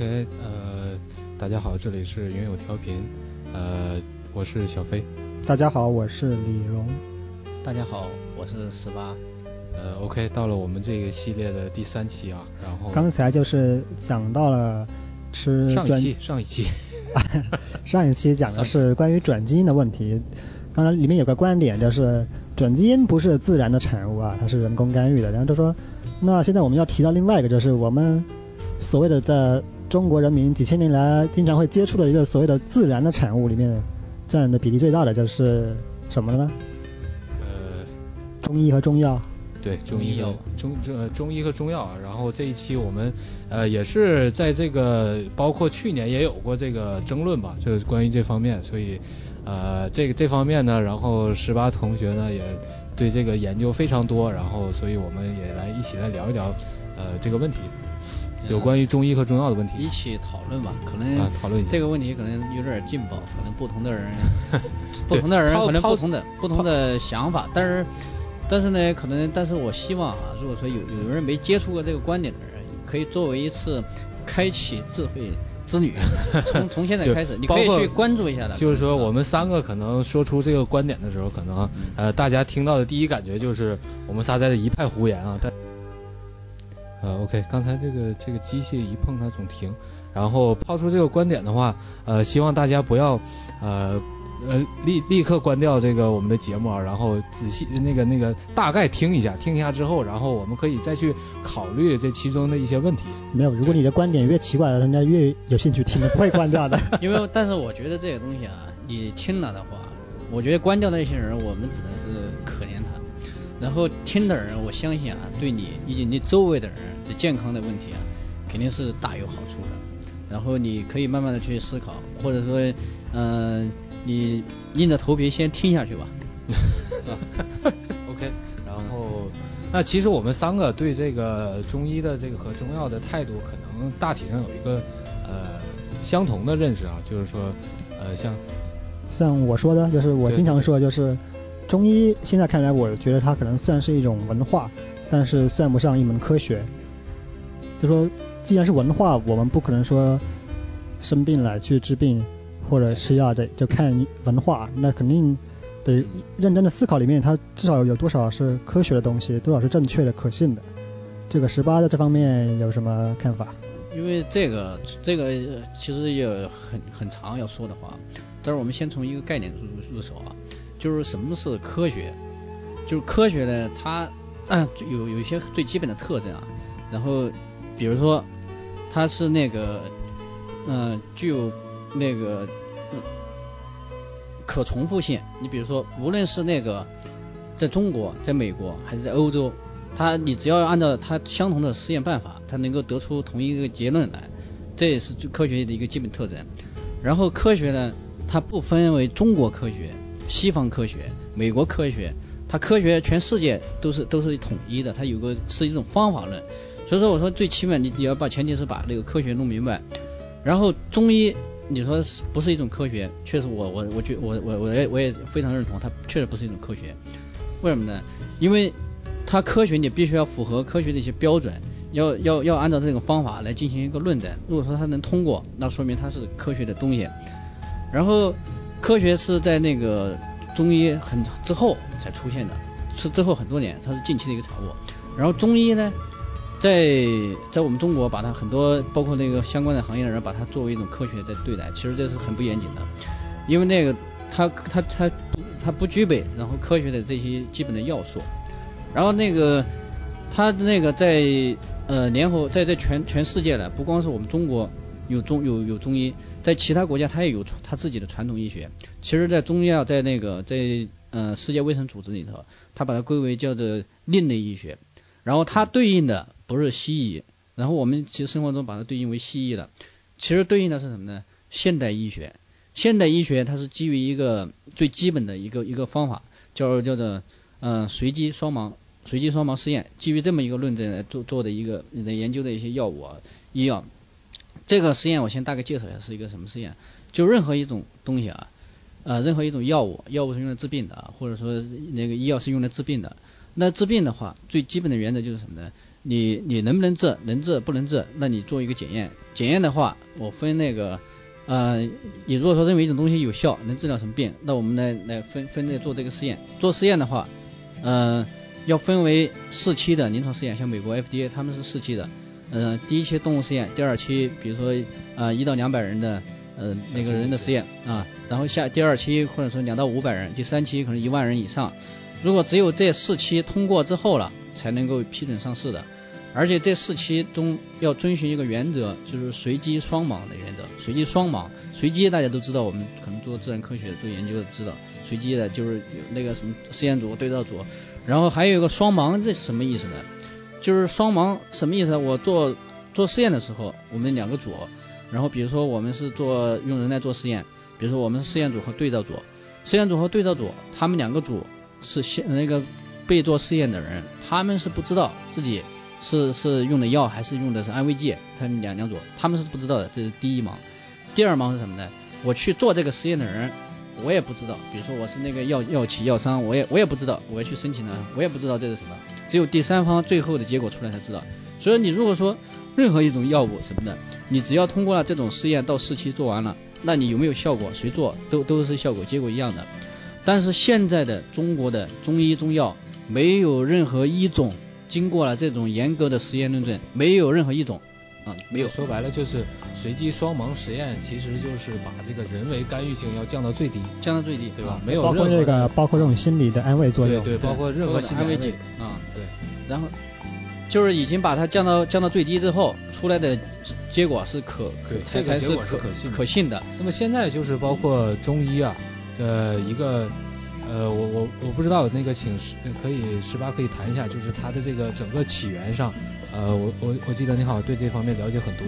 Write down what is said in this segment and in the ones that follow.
OK，呃，大家好，这里是云友调频，呃，我是小飞。大家好，我是李荣。大家好，我是十八。呃，OK，到了我们这个系列的第三期啊，然后刚才就是讲到了吃上一期，上一期 上一期讲的是关于转基因的问题。刚才里面有个观点就是转基因不是自然的产物啊，它是人工干预的。然后就说，那现在我们要提到另外一个，就是我们所谓的在中国人民几千年来经常会接触的一个所谓的自然的产物里面，占的比例最大的就是什么呢？呃，中医和中药。对，中医药，中中中医和中药。然后这一期我们呃也是在这个包括去年也有过这个争论吧，就是关于这方面，所以呃这个这方面呢，然后十八同学呢也对这个研究非常多，然后所以我们也来一起来聊一聊呃这个问题，有关于中医和中药的问题。一起讨论吧，可能讨论这个问题可能有点劲爆，可能不同的人 不同的人可能不同的不同的想法，但是。但是呢，可能，但是我希望啊，如果说有有人没接触过这个观点的人，可以作为一次开启智慧之旅，从从现在开始，你可以去关注一下的。就是说，我们三个可能说出这个观点的时候，可能呃，大家听到的第一感觉就是我们仨在这一派胡言啊。但呃，OK，刚才这个这个机器一碰它总停，然后抛出这个观点的话，呃，希望大家不要呃。呃，立立刻关掉这个我们的节目啊，然后仔细那个那个大概听一下，听一下之后，然后我们可以再去考虑这其中的一些问题。没有，如果你的观点越奇怪，人家越有兴趣听，不会关掉的。因为，但是我觉得这个东西啊，你听了的话，我觉得关掉那些人，我们只能是可。然后听的人，我相信啊，对你以及你周围的人的健康的问题啊，肯定是大有好处的。然后你可以慢慢的去思考，或者说，嗯。你硬着头皮先听下去吧。OK，然后那其实我们三个对这个中医的这个和中药的态度，可能大体上有一个呃相同的认识啊，就是说呃像像我说的，就是我经常说，就是中医现在看来，我觉得它可能算是一种文化，但是算不上一门科学。就说既然是文化，我们不可能说生病了去治病。或者吃药的，就看文化，那肯定得认真的思考里面，它至少有多少是科学的东西，多少是正确的、可信的。这个十八在这方面有什么看法？因为这个这个其实也很很长要说的话，但是我们先从一个概念入入手啊，就是什么是科学？就是科学呢，它有有一些最基本的特征啊，然后比如说它是那个嗯具有那个。可重复性，你比如说，无论是那个在中国、在美国还是在欧洲，它你只要按照它相同的实验办法，它能够得出同一个结论来，这也是科学的一个基本特征。然后科学呢，它不分为中国科学、西方科学、美国科学，它科学全世界都是都是统一的，它有个是一种方法论。所以说，我说最起码你你要把前提是把那个科学弄明白。然后中医。你说是不是一种科学？确实，我我我觉我我我也我也非常认同，它确实不是一种科学。为什么呢？因为它科学，你必须要符合科学的一些标准，要要要按照这种方法来进行一个论证。如果说它能通过，那说明它是科学的东西。然后科学是在那个中医很之后才出现的，是之后很多年，它是近期的一个产物。然后中医呢？在在我们中国，把它很多包括那个相关的行业的人，把它作为一种科学在对待，其实这是很不严谨的，因为那个它它它它不具备然后科学的这些基本的要素，然后那个它那个在呃联合在在全全世界的，不光是我们中国有中有有中医，在其他国家它也有它自己的传统医学，其实，在中药在那个在呃世界卫生组织里头，它把它归为叫做另类医学，然后它对应的。不是西医，然后我们其实生活中把它对应为西医的，其实对应的是什么呢？现代医学，现代医学它是基于一个最基本的一个一个方法，叫叫做嗯随机双盲随机双盲试验，基于这么一个论证来做做的一个的研究的一些药物啊医药。这个实验我先大概介绍一下是一个什么实验，就任何一种东西啊，呃任何一种药物，药物是用来治病的啊，或者说那个医药是用来治病的，那治病的话最基本的原则就是什么呢？你你能不能治？能治不能治？那你做一个检验。检验的话，我分那个，呃，你如果说认为一种东西有效，能治疗什么病，那我们来来分分类做这个试验。做试验的话，嗯，要分为四期的临床试验，像美国 FDA 他们是四期的，嗯，第一期动物实验，第二期比如说呃一到两百人的呃那个人的实验啊，然后下第二期或者说两到五百人，第三期可能一万人以上。如果只有这四期通过之后了。才能够批准上市的，而且这四期中要遵循一个原则，就是随机双盲的原则。随机双盲，随机大家都知道，我们可能做自然科学做研究的知道，随机的就是有那个什么实验组、对照组，然后还有一个双盲，这什么意思呢？就是双盲什么意思？我做做实验的时候，我们两个组，然后比如说我们是做用人来做实验，比如说我们是实验组和对照组，实验组和对照组，他们两个组是先那个。被做试验的人，他们是不知道自己是是用的药还是用的是安慰剂，他们两两组，他们是不知道的，这是第一盲。第二盲是什么呢？我去做这个实验的人，我也不知道。比如说我是那个药药企药商，我也我也不知道，我要去申请了，我也不知道这是什么。只有第三方最后的结果出来才知道。所以你如果说任何一种药物什么的，你只要通过了这种试验到四期做完了，那你有没有效果？谁做都都是效果结果一样的。但是现在的中国的中医中药。没有任何一种经过了这种严格的实验论证，没有任何一种啊，没有。说白了就是随机双盲实验，其实就是把这个人为干预性要降到最低，降到最低，对吧？没有包括这个，包括这种心理的安慰作用，对对，包括任何安慰剂啊，对。然后就是已经把它降到降到最低之后，出来的结果是可可才才是可可信可信的。那么现在就是包括中医啊，呃一个。呃，我我我不知道那个，请十可以十八可以谈一下，就是它的这个整个起源上，呃，我我我记得你好像对这方面了解很多，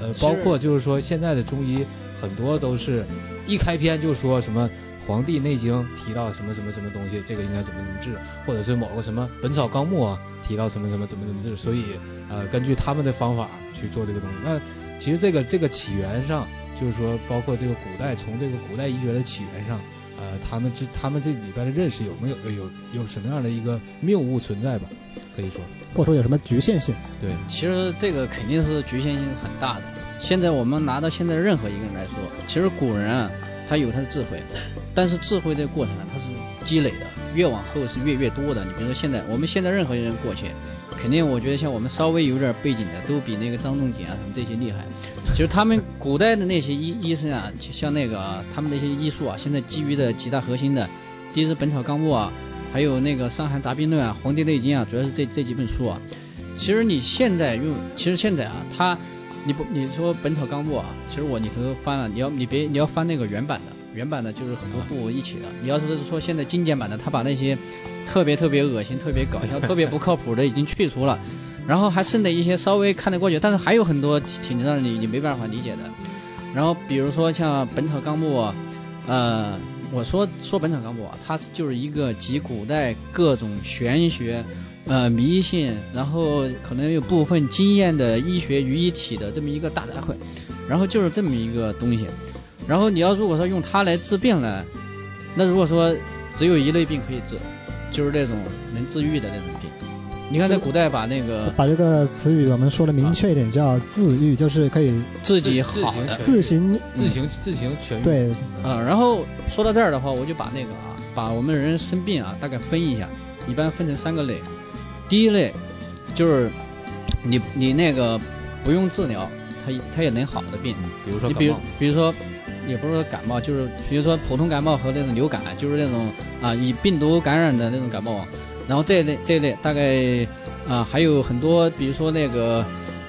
呃，包括就是说现在的中医很多都是一开篇就说什么《黄帝内经》提到什么什么什么东西，这个应该怎么怎么治，或者是某个什么《本草纲目》啊提到什么什么怎么怎么治，所以呃根据他们的方法去做这个东西。那其实这个这个起源上，就是说包括这个古代从这个古代医学的起源上。呃，他们这他们这里边的认识有没有有有什么样的一个谬误存在吧？可以说，或者说有什么局限性？对，其实这个肯定是局限性很大的。现在我们拿到现在任何一个人来说，其实古人啊，他有他的智慧，但是智慧这个过程啊，它是积累的，越往后是越越多的。你比如说现在，我们现在任何一个人过去。肯定，我觉得像我们稍微有点背景的，都比那个张仲景啊什么这些厉害。就是他们古代的那些医医生啊，像那个啊，他们那些医术啊，现在基于的几大核心的，第一是《本草纲目》啊，还有那个《伤寒杂病论》啊，《黄帝内经》啊，主要是这这几本书啊。其实你现在用，其实现在啊，他你不你说《本草纲目》啊，其实我里头翻了，你要你别你要翻那个原版的，原版的就是很多部一起的。你要是说现在精简版的，他把那些。特别特别恶心、特别搞笑、特别不靠谱的已经去除了，然后还剩的一些稍微看得过去，但是还有很多挺让你你没办法理解的。然后比如说像《本草纲目》，呃，我说说《本草纲目》啊，它就是一个集古代各种玄学、呃迷信，然后可能有部分经验的医学于一体的这么一个大杂烩，然后就是这么一个东西。然后你要如果说用它来治病呢，那如果说只有一类病可以治。就是那种能治愈的那种病，你看在古代把那个把这个词语我们说的明确一点，叫自愈，就是可以自己好的自行自行自行痊愈。对，嗯，然后说到这儿的话，我就把那个啊，把我们人生病啊大概分一下，一般分成三个类。第一类就是你你那个不用治疗，它它也能好的病，比如说你比如比如说。也不是说感冒，就是比如说普通感冒和那种流感，就是那种啊以病毒感染的那种感冒。然后这一类这一类大概啊还有很多，比如说那个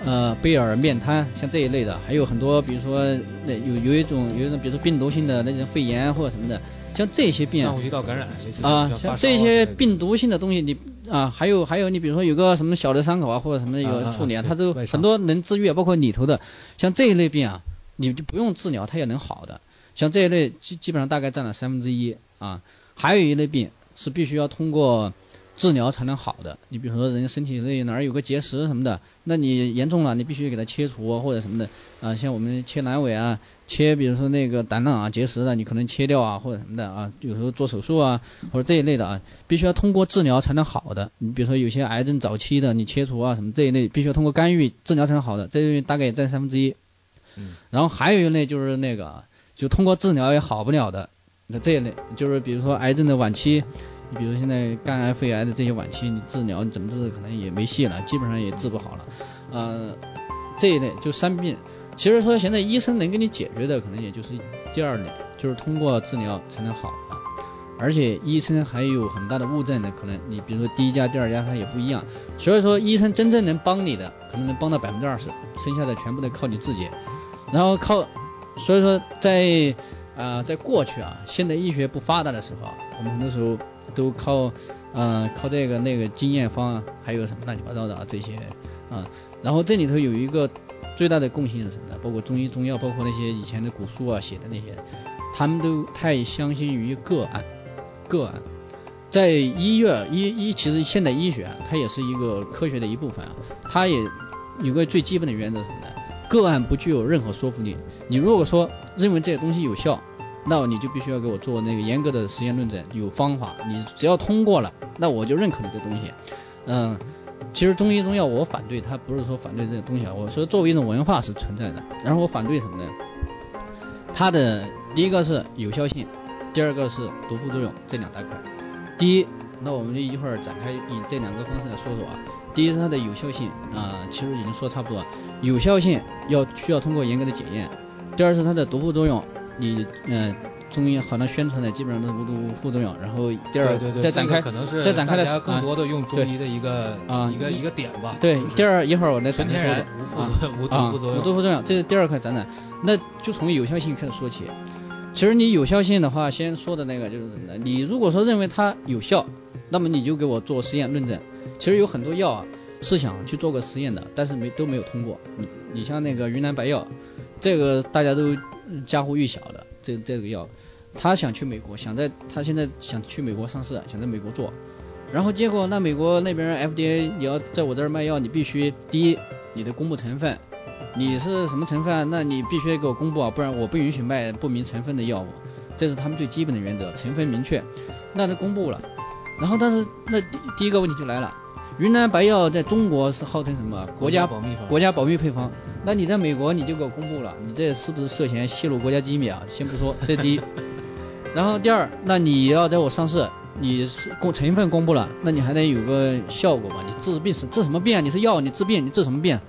呃贝尔面瘫，像这一类的，还有很多，比如说那有有一种有一种，比如说病毒性的那种肺炎或者什么的，像这些病上呼吸道感染啊，像这些病毒性的东西，你啊还有还有你比如说有个什么小的伤口啊或者什么有处理啊，它都很多能治愈，包括里头的像这一类病啊。你就不用治疗，它也能好的。像这一类基基本上大概占了三分之一啊。还有一类病是必须要通过治疗才能好的。你比如说人身体内哪儿有个结石什么的，那你严重了，你必须给它切除或者什么的啊，像我们切阑尾啊，切比如说那个胆囊啊结石的，你可能切掉啊或者什么的啊，有时候做手术啊或者这一类的啊，必须要通过治疗才能好的。你比如说有些癌症早期的，你切除啊什么这一类，必须要通过干预治疗才能好的，这大概也占三分之一。嗯，然后还有一类就是那个就通过治疗也好不了的，那这一类就是比如说癌症的晚期。你比如现在肝癌、肺癌的这些晚期，你治疗你怎么治可能也没戏了，基本上也治不好了。呃，这一类就三病，其实说现在医生能给你解决的，可能也就是第二类，就是通过治疗才能好的。而且医生还有很大的误诊的，可能你比如说第一家、第二家它也不一样。所以说医生真正能帮你的，可能能帮到百分之二十，剩下的全部得靠你自己。然后靠，所以说在啊在过去啊，现代医学不发达的时候，我们很多时候。都靠，嗯，靠这个那个经验方啊，还有什么乱七八糟的啊这些啊，然后这里头有一个最大的共性是什么呢？包括中医中药，包括那些以前的古书啊写的那些，他们都太相信于个案，个案，在医院医医其实现代医学啊，它也是一个科学的一部分啊，它也有个最基本的原则什么呢？个案不具有任何说服力，你如果说认为这些东西有效。那你就必须要给我做那个严格的实验论证，有方法，你只要通过了，那我就认可你这东西。嗯，其实中医中药我反对，它不是说反对这个东西啊，我说作为一种文化是存在的。然后我反对什么呢？它的第一个是有效性，第二个是毒副作用这两大块。第一，那我们就一会儿展开以这两个方式来说说啊。第一是它的有效性啊，其实已经说差不多，有效性要需要通过严格的检验。第二是它的毒副作用。你嗯，中医好像宣传的基本上都是无毒副作用，然后第二再展开，可能是再展开的更多的用中医的一个啊一个一个点吧。对，第二一会儿我来展开说说无毒副作用，无毒副作用，这是第二块展览。那就从有效性开始说起。其实你有效性的话，先说的那个就是什么呢？你如果说认为它有效，那么你就给我做实验论证。其实有很多药啊是想去做个实验的，但是没都没有通过。你你像那个云南白药，这个大家都。家喻户晓的这这个药，他想去美国，想在他现在想去美国上市，想在美国做，然后结果那美国那边 FDA 你要在我这儿卖药，你必须第一你得公布成分，你是什么成分，那你必须给我公布啊，不然我不允许卖不明成分的药物，这是他们最基本的原则，成分明确，那他公布了，然后但是那第第一个问题就来了。云南白药在中国是号称什么国家保密国家保密配方？那你在美国你就给我公布了，你这是不是涉嫌泄露国家机密啊？先不说，这第一。然后第二，那你要在我上市，你是公成分公布了，那你还得有个效果吧？你治病是治什么病啊？你是药，你治病，你治什么病？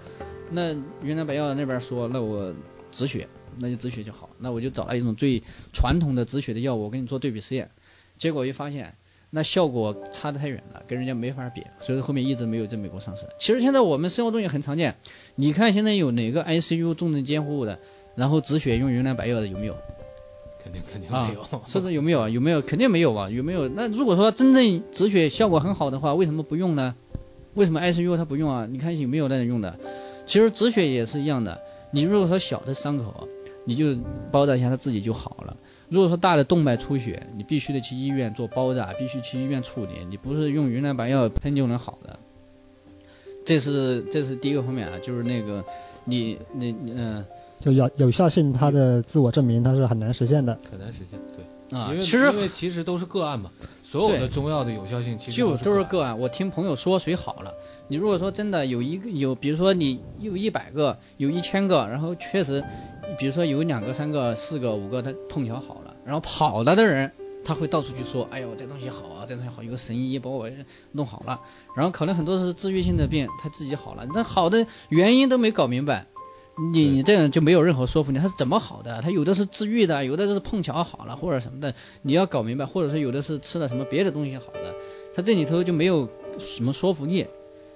那云南白药那边说，那我止血，那就止血就好。那我就找了一种最传统的止血的药物，我给你做对比试验，结果一发现。那效果差得太远了，跟人家没法比，所以后面一直没有在美国上市。其实现在我们生活中也很常见，你看现在有哪个 ICU 重症监护的，然后止血用云南白药的有没有？肯定肯定没有，是不是有没有啊？有没有？肯定没有啊？有没有？那如果说真正止血效果很好的话，为什么不用呢？为什么 ICU 它不用啊？你看有没有那人用的？其实止血也是一样的，你如果说小的伤口，你就包扎一下，它自己就好了。如果说大的动脉出血，你必须得去医院做包扎，必须去医院处理，你不是用云南白药喷就能好的。这是这是第一个方面啊，就是那个你你嗯，就有有效性，它的自我证明它是很难实现的，很难实现，对啊，因为其实因为其实都是个案嘛，所有的中药的有效性其实就都是个案。我听朋友说谁好了，你如果说真的有一个有，比如说你有一百个，有一千个，然后确实。比如说有两个、三个、四个、五个，他碰巧好了，然后跑了的人，他会到处去说，哎呦，这东西好啊，这东西好，有个神医把我弄好了。然后可能很多是治愈性的病，他自己好了，那好的原因都没搞明白，你你这样就没有任何说服力。他是怎么好的？他有的是治愈的，有的是碰巧好了或者什么的，你要搞明白，或者说有的是吃了什么别的东西好的，他这里头就没有什么说服力。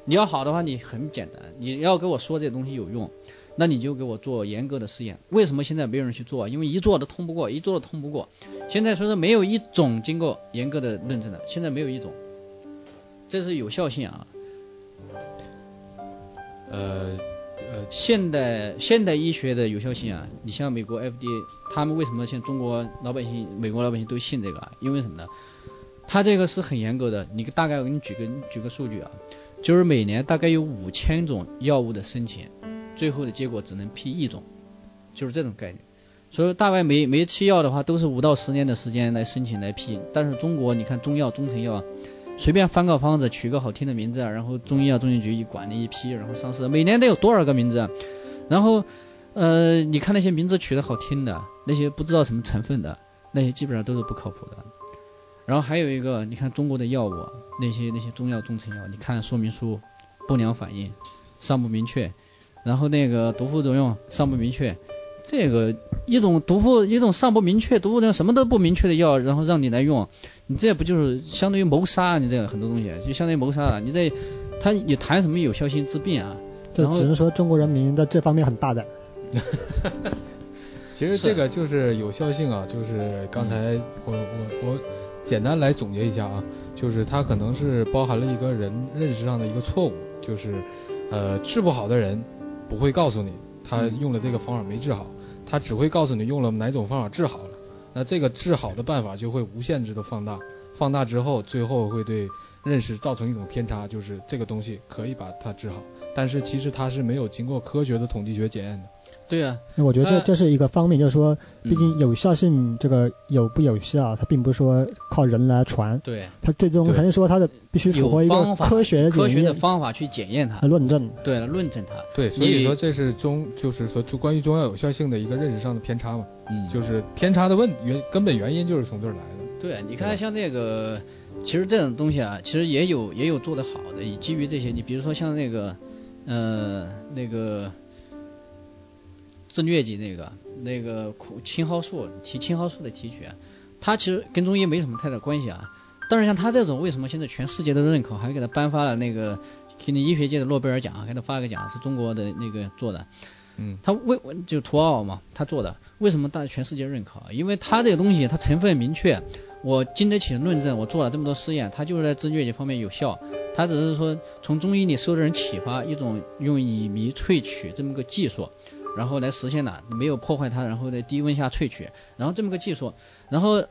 你要好的话，你很简单，你要给我说这东西有用。那你就给我做严格的试验。为什么现在没有人去做？因为一做都通不过，一做都通不过。现在所以说没有一种经过严格的认证的，现在没有一种。这是有效性啊。呃呃，现代现代医学的有效性啊，你像美国 FDA，他们为什么像中国老百姓、美国老百姓都信这个？因为什么呢？它这个是很严格的。你大概我给你举个举个数据啊，就是每年大概有五千种药物的申请，最后的结果只能批一种，就是这种概率。所以大概每每期药的话都是五到十年的时间来申请来批。但是中国你看中药中成药啊，随便翻个方子取个好听的名字，然后中医药中心局一管了一批，然后上市，每年得有多少个名字啊？然后呃，你看那些名字取得好听的，那些不知道什么成分的，那些基本上都是不靠谱的。然后还有一个，你看中国的药物，那些那些中药中成药，你看说明书，不良反应尚不明确，然后那个毒副作用尚不明确。这个一种毒副一种尚不明确毒副作用什么都不明确的药，然后让你来用，你这不就是相当于谋杀？你这个很多东西就相当于谋杀了。你这他你谈什么有效性治病啊？就只能说中国人民在这方面很大胆。其实这个就是有效性啊，就是刚才我我我简单来总结一下啊，就是它可能是包含了一个人认识上的一个错误，就是呃治不好的人不会告诉你他用了这个方法没治好。他只会告诉你用了哪种方法治好了，那这个治好的办法就会无限制的放大，放大之后最后会对认识造成一种偏差，就是这个东西可以把它治好，但是其实它是没有经过科学的统计学检验的。对啊，那我觉得这这是一个方面，就是说，毕竟有效性这个有不有效，它并不是说靠人来传，对，它最终还是说它的必须符合一个科学的科学的方法去检验它，论证，对了，论证它，对，所以说这是中就是说就关于中药有效性的一个认识上的偏差嘛，嗯，就是偏差的问原根本原因就是从这儿来的。对，你看像那个，其实这种东西啊，其实也有也有做得好的，以基于这些，你比如说像那个，呃，那个。治疟疾那个那个苦青蒿素提青蒿素的提取，它其实跟中医没什么太大关系啊。但是像他这种，为什么现在全世界都认可，还给他颁发了那个给你医学界的诺贝尔奖，给他发个奖，是中国的那个做的。嗯，他为就图奥嘛，他做的，为什么大全世界认可？因为他这个东西，它成分明确，我经得起论证，我做了这么多试验，它就是在治疟疾方面有效。他只是说从中医里受的人启发，一种用乙醚萃取这么个技术。然后来实现的，没有破坏它，然后在低温下萃取，然后这么个技术，然后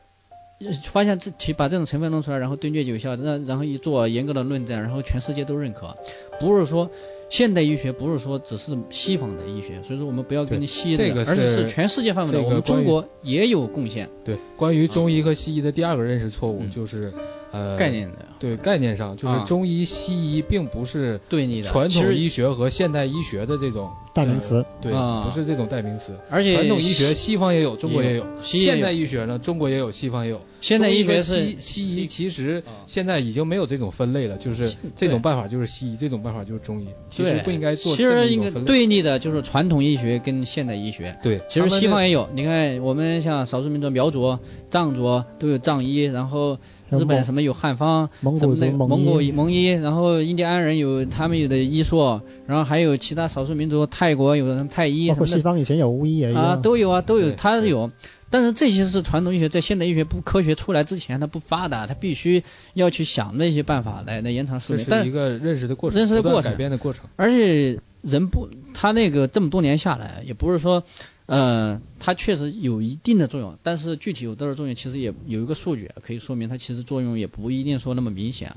发现这提把这种成分弄出来，然后对疟疾有效，然然后一做严格的论证，然后全世界都认可，不是说现代医学不是说只是西方的医学，所以说我们不要跟西医这个，而且是全世界范围的，我们中国也有贡献。对，关于中医和西医的第二个认识错误就是。呃，概念的对概念上，就是中医西医并不是对你的传统医学和现代医学的这种代名词，对，不是这种代名词。而且传统医学西方也有，中国也有，现代医学呢，中国也有，西方也有。现代医学是西西医，其实现在已经没有这种分类了，就是这种办法就是西医，这种办法就是中医。其实不应该做。其实应该对立的就是传统医学跟现代医学。对，其实西方也有，你看我们像少数民族苗族、藏族都有藏医，然后。日本什么有汉方，什么的蒙古蒙医，然后印第安人有他们有的医术，然后还有其他少数民族，泰国有的什么太医，包括西方以前有巫医也有啊，都有啊，都有，他有。但是这些是传统医学，在现代医学不科学出来之前，它不发达，它必须要去想那些办法来来延长寿命。这是一个认识的过程，认识的过程，改变的过程。而且人不，他那个这么多年下来，也不是说。呃，它确实有一定的作用，但是具体有多少作用，其实也有一个数据可以说明它其实作用也不一定说那么明显。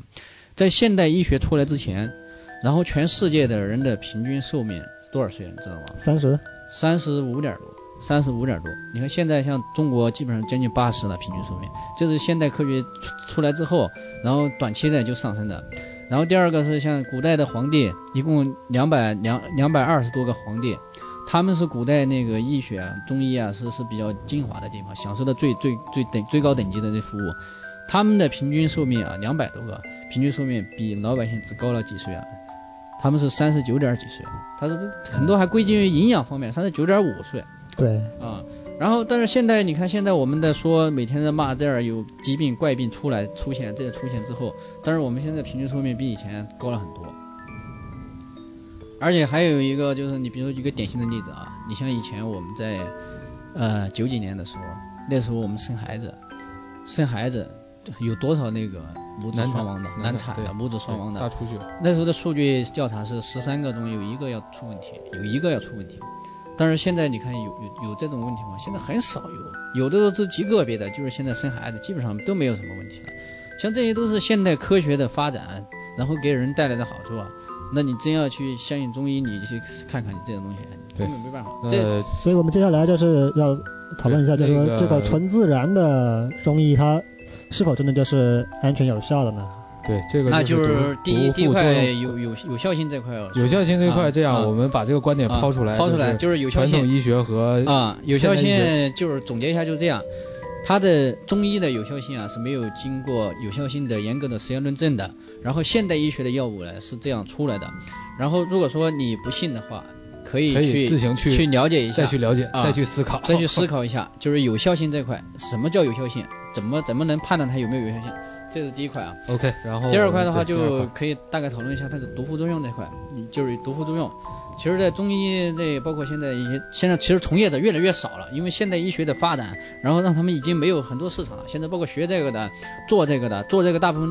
在现代医学出来之前，然后全世界的人的平均寿命多少岁你知道吗？三十，三十五点多，三十五点多。你看现在像中国基本上将近八十了平均寿命，这是现代科学出出来之后，然后短期内就上升的。然后第二个是像古代的皇帝，一共两百两两百二十多个皇帝。他们是古代那个医学啊，中医啊，是是比较精华的地方，享受的最最最等最高等级的这服务。他们的平均寿命啊，两百多个，平均寿命比老百姓只高了几岁啊？他们是三十九点几岁，他说这很多还归结于营养方面，三十九点五岁。对。啊，然后但是现在你看，现在我们在说每天在骂这儿有疾病怪病出来出现，这出现之后，但是我们现在平均寿命比以前高了很多。而且还有一个就是，你比如说一个典型的例子啊，你像以前我们在呃九几年的时候，那时候我们生孩子，生孩子有多少那个母子双亡的难产的母子双亡的大出血，那时候的数据调查是十三个中有一个要出问题，有一个要出问题。但是现在你看有有有这种问题吗？现在很少有，有的都是极个别的，就是现在生孩子基本上都没有什么问题了。像这些都是现代科学的发展，然后给人带来的好处啊。那你真要去相信中医，你去看看你这种东西，根本没办法。这，所以我们接下来就是要讨论一下，就是说这个纯自然的中医它是否真的就是安全有效的呢？对，这个那就是第一第一块有有有效性这块哦。有效性这块，这样我们把这个观点抛出来，抛出来就是有效性。传统医学和啊，有效性就是总结一下就是这样，它的中医的有效性啊是没有经过有效性的严格的实验论证的。然后现代医学的药物呢是这样出来的。然后如果说你不信的话，可以去自行去去了解一下，再去了解，再去思考，再去思考一下，就是有效性这块，什么叫有效性？怎么怎么能判断它有没有有效性？这是第一块啊。OK，然后第二块的话就可以大概讨论一下它的毒副作用这块。你就是毒副作用，其实，在中医这包括现在一些现在其实从业者越来越少了，因为现代医学的发展，然后让他们已经没有很多市场了。现在包括学这个的、做这个的、做这个大部分。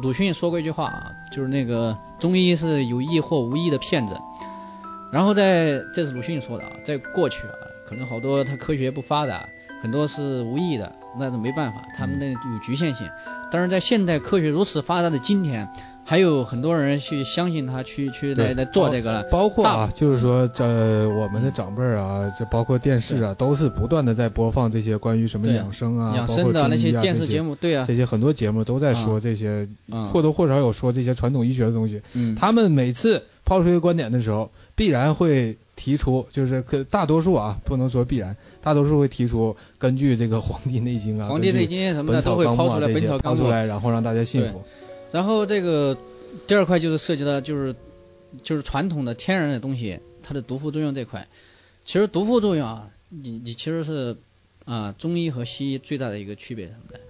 鲁迅说过一句话啊，就是那个中医是有意或无意的骗子。然后在这是鲁迅说的啊，在过去啊，可能好多他科学不发达，很多是无意的，那是没办法，他们那有局限性。但是在现代科学如此发达的今天。还有很多人去相信他，去去来来做这个了。包括啊，就是说这我们的长辈啊，这包括电视啊，都是不断的在播放这些关于什么养生啊，养生的那些电视节目，对啊，这些很多节目都在说这些，或多或少有说这些传统医学的东西。嗯，他们每次抛出一个观点的时候，必然会提出，就是可大多数啊，不能说必然，大多数会提出根据这个《黄帝内经》啊，《黄帝内经》什么的都会抛出来，本草纲目。抛出来，然后让大家信服。然后这个第二块就是涉及到就是就是传统的天然的东西，它的毒副作用这块。其实毒副作用啊，你你其实是啊中医和西医最大的一个区别什么的，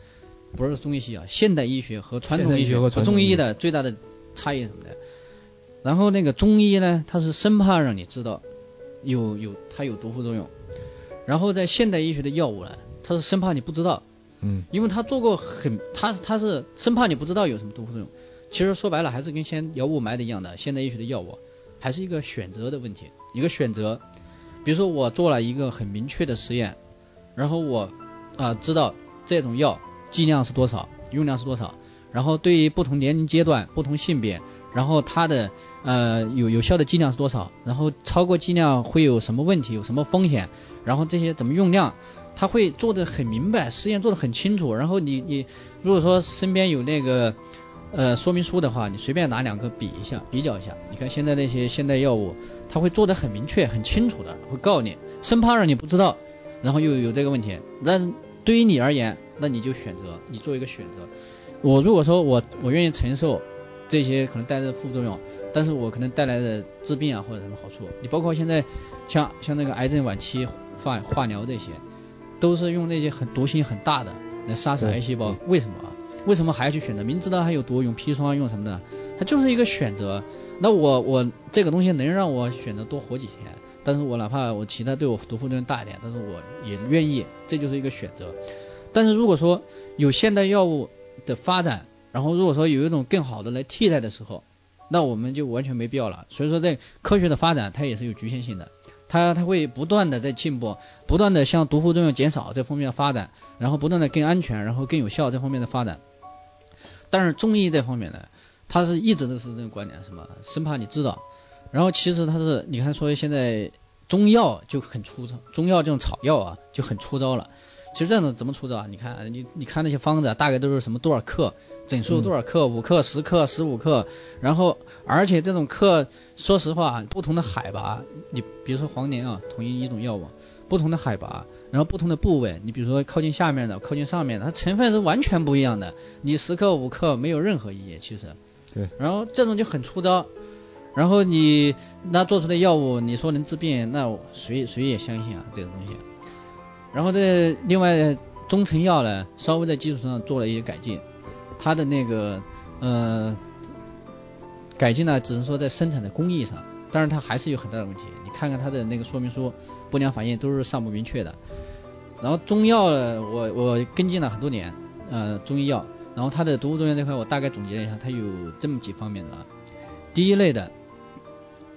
不是中医西医啊，现代医学和传统医学和中医的最大的差异什么的。然后那个中医呢，它是生怕让你知道有有它有毒副作用，然后在现代医学的药物呢，它是生怕你不知道。嗯，因为他做过很，他他是生怕你不知道有什么毒副作用。其实说白了还是跟先药雾霾的一样的，现代医学的药物还是一个选择的问题，一个选择。比如说我做了一个很明确的实验，然后我啊知道这种药剂量是多少，用量是多少，然后对于不同年龄阶段、不同性别，然后它的呃有有效的剂量是多少，然后超过剂量会有什么问题，有什么风险，然后这些怎么用量。他会做的很明白，实验做的很清楚。然后你你如果说身边有那个呃说明书的话，你随便拿两个比一下，比较一下。你看现在那些现代药物，他会做的很明确、很清楚的，会告你，生怕让你不知道，然后又有这个问题。但对于你而言，那你就选择，你做一个选择。我如果说我我愿意承受这些可能带来的副作用，但是我可能带来的治病啊或者什么好处，你包括现在像像那个癌症晚期化化疗这些。都是用那些很毒性很大的来杀死癌细胞，为什么？为什么还要去选择？明知道它有毒，用砒霜用什么的，它就是一个选择。那我我这个东西能让我选择多活几天，但是我哪怕我其他对我毒副作用大一点，但是我也愿意，这就是一个选择。但是如果说有现代药物的发展，然后如果说有一种更好的来替代的时候，那我们就完全没必要了。所以说，在科学的发展，它也是有局限性的。它它会不断的在进步，不断的向毒副作用减少这方面发展，然后不断的更安全，然后更有效这方面的发展。但是中医这方面呢，它是一直都是这个观点，什么生怕你知道。然后其实它是，你看说现在中药就很粗糙，中药这种草药啊就很粗糙了。其实这种怎么出招啊？你看你你看那些方子，大概都是什么多少克，整数多少克，五克、十克、十五克，然后而且这种克。说实话，不同的海拔，你比如说黄连啊，同一一种药物，不同的海拔，然后不同的部位，你比如说靠近下面的，靠近上面的，它成分是完全不一样的。你十克五克没有任何意义，其实。对。然后这种就很出招，然后你那做出的药物，你说能治病，那谁谁也相信啊这个东西。然后这另外中成药呢，稍微在基础上做了一些改进，它的那个呃。改进呢，只能说在生产的工艺上，但是它还是有很大的问题。你看看它的那个说明书，不良反应都是尚不明确的。然后中药呢，我我跟进了很多年，呃，中医药，然后它的毒副作用这块，我大概总结了一下，它有这么几方面的。第一类的，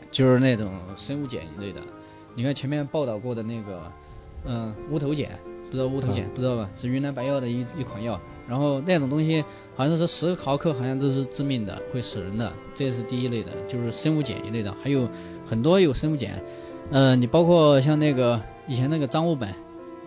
就是那种生物碱一类的。你看前面报道过的那个，嗯，乌头碱，不知道乌头碱，不知道吧？是云南白药的一一款药。然后那种东西好像是十毫克，好像都是致命的，会死人的。这是第一类的，就是生物碱一类的，还有很多有生物碱。嗯，你包括像那个以前那个张悟本，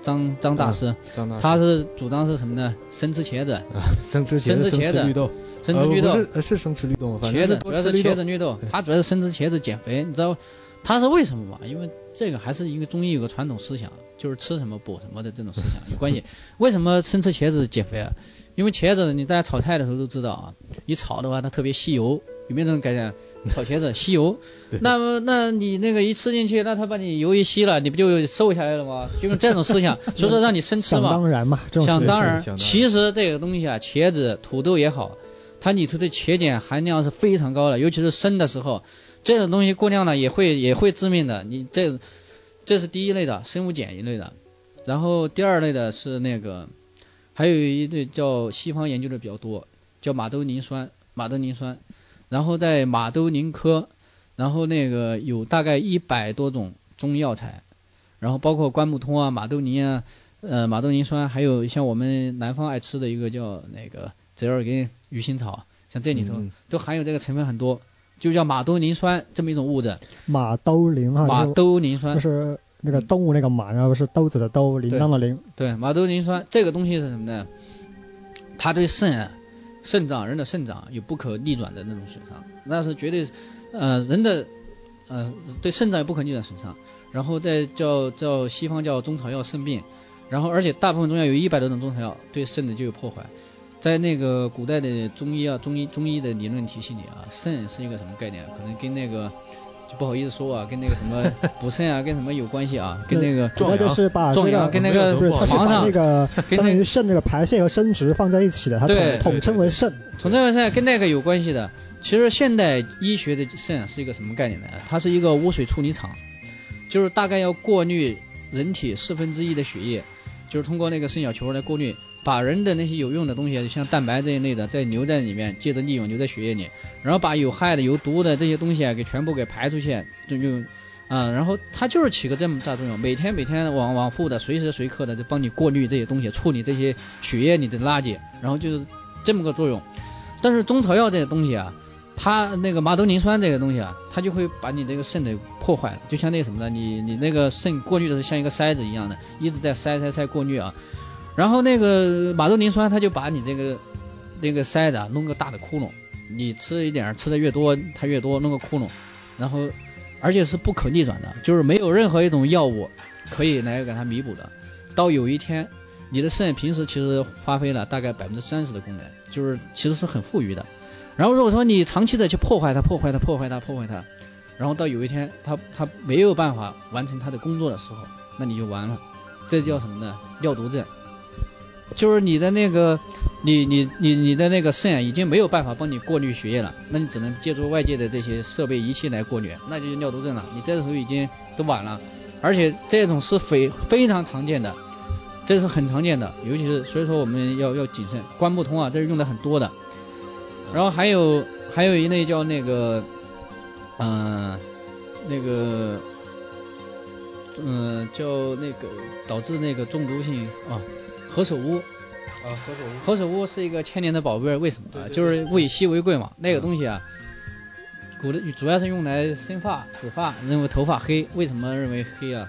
张张大师，张大师，他是主张是什么呢？生吃茄子，生吃生吃茄子，绿豆，生吃绿豆，是是生吃绿豆，茄子主要是茄子绿豆，他主要是生吃茄子减肥，你知道他是为什么嘛？因为这个还是一个中医有个传统思想，就是吃什么补什么的这种思想有关系。为什么生吃茄子减肥啊？因为茄子你大家炒菜的时候都知道啊，你炒的话它特别吸油，有没有这种概念？炒茄子吸油，那么那你那个一吃进去，那它把你油一吸了，你不就瘦下来了吗？就是这种思想，所以说让你生吃嘛。想当然嘛，想当然。其实这个东西啊，茄子、土豆也好，它里头的茄碱含量是非常高的，尤其是生的时候，这种东西过量了也会也会致命的。你这这是第一类的生物碱一类的，然后第二类的是那个，还有一类叫西方研究的比较多，叫马兜铃酸，马兜铃酸。然后在马兜铃科，然后那个有大概一百多种中药材，然后包括关木通啊、马兜铃啊、呃马兜铃酸，还有像我们南方爱吃的一个叫那个折耳根、鱼腥草，像这里头都含有这个成分很多，就叫马兜铃酸这么一种物质。马兜铃啊，马兜铃酸就是那个动物那个马，然后是兜子的兜，铃铛的铃。对，马兜铃酸这个东西是什么呢？它对肾。肾脏，人的肾脏有不可逆转的那种损伤，那是绝对，呃，人的，呃，对肾脏有不可逆转损伤。然后再叫叫西方叫中草药肾病，然后而且大部分中药有一百多种中草药对肾的就有破坏。在那个古代的中医啊，中医中医的理论体系里啊，肾是一个什么概念？可能跟那个。就不好意思说啊，跟那个什么 补肾啊，跟什么有关系啊？跟那个壮阳，壮阳跟那个床上那个相当于肾这个排泄和生殖放在一起的，它统统称为肾。统称为肾，跟那个有关系的。其实现代医学的肾是一个什么概念呢？它是一个污水处理厂，就是大概要过滤人体四分之一的血液，就是通过那个肾小球来过滤。把人的那些有用的东西，像蛋白这一类的，再留在里面，接着利用留在血液里，然后把有害的、有毒的这些东西啊，给全部给排出去，就就，啊，然后它就是起个这么大作用，每天每天往往复的，随时随刻的就帮你过滤这些东西，处理这些血液里的垃圾，然后就是这么个作用。但是中草药这些东西啊，它那个马兜铃酸这个东西啊，它就会把你这个肾给破坏了，就像那什么的，你你那个肾过滤的时候像一个筛子一样的，一直在筛筛筛过滤啊。然后那个马兜铃酸，它就把你这个那个塞子啊弄个大的窟窿，你吃一点吃的越多，它越多弄个窟窿，然后而且是不可逆转的，就是没有任何一种药物可以来给它弥补的。到有一天，你的肾平时其实发挥了大概百分之三十的功能，就是其实是很富裕的。然后如果说你长期的去破坏它、破坏它、破坏它、破坏它，然后到有一天它它没有办法完成它的工作的时候，那你就完了。这叫什么呢？尿毒症。就是你的那个，你你你你的那个肾已经没有办法帮你过滤血液了，那你只能借助外界的这些设备仪器来过滤，那就是尿毒症了。你这个时候已经都晚了，而且这种是非非常常见的，这是很常见的，尤其是所以说我们要要谨慎。关不通啊，这是用的很多的。然后还有还有一类叫那个，嗯，那个，嗯，叫那个导致那个中毒性啊。何首乌啊，何首乌，何首乌是一个千年的宝贝，为什么啊？就是物以稀为贵嘛。那个东西啊，古的主要是用来生发、止发，认为头发黑。为什么认为黑啊？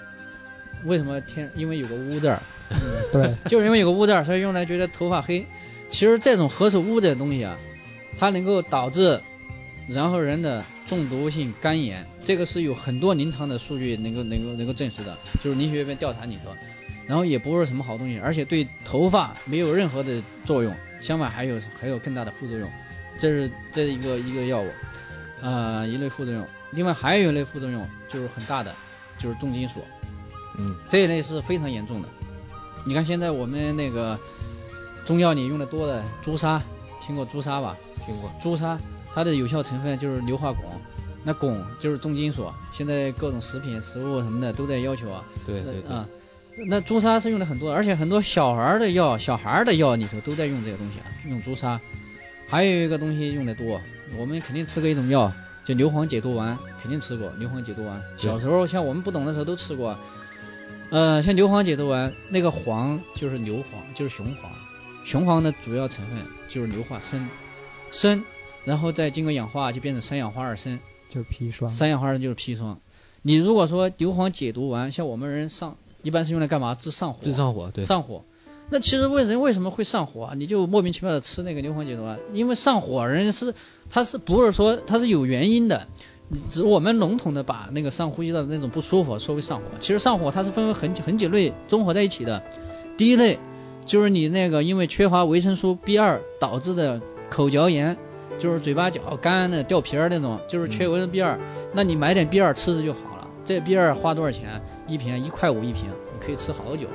为什么天？因为有个乌字儿。对，就是因为有个乌字儿，所以用来觉得头发黑。其实这种何首乌的东西啊，它能够导致然后人的中毒性肝炎，这个是有很多临床的数据能够能够能够证实的，就是临学院调查里头。然后也不是什么好东西，而且对头发没有任何的作用，相反还有还有更大的副作用。这是这一个一个药物，啊一类副作用。另外还有一类副作用就是很大的，就是重金属。嗯，这一类是非常严重的。你看现在我们那个中药里用的多的朱砂，听过朱砂吧？听过。朱砂它的有效成分就是硫化汞，那汞就是重金属。现在各种食品、食物什么的都在要求啊。对对对。啊。那朱砂是用的很多，而且很多小孩的药，小孩的药里头都在用这个东西啊，用朱砂。还有一个东西用的多，我们肯定吃过一种药，叫牛黄解毒丸，肯定吃过牛黄解毒丸。小时候像我们不懂的时候都吃过。呃，像牛黄解毒丸，那个黄就是牛黄，就是雄黄，雄黄的主要成分就是硫化砷，砷，然后再经过氧化就变成三氧化二砷，就是砒霜。三氧化二砷就是砒霜。你如果说牛黄解毒丸，像我们人上一般是用来干嘛？治上火。治上火，对。上火。那其实为人为什么会上火啊？你就莫名其妙的吃那个牛黄解毒丸，因为上火人是他是不是说他是有原因的？只我们笼统的把那个上呼吸道的那种不舒服说为上火，其实上火它是分为很很几类综合在一起的。第一类就是你那个因为缺乏维生素 B 二导致的口嚼炎，就是嘴巴角干的掉皮儿那种，就是缺维生素 B 二，那你买点 B 二吃吃就好了。这 B 二花多少钱？一瓶一块五一瓶，你可以吃好久，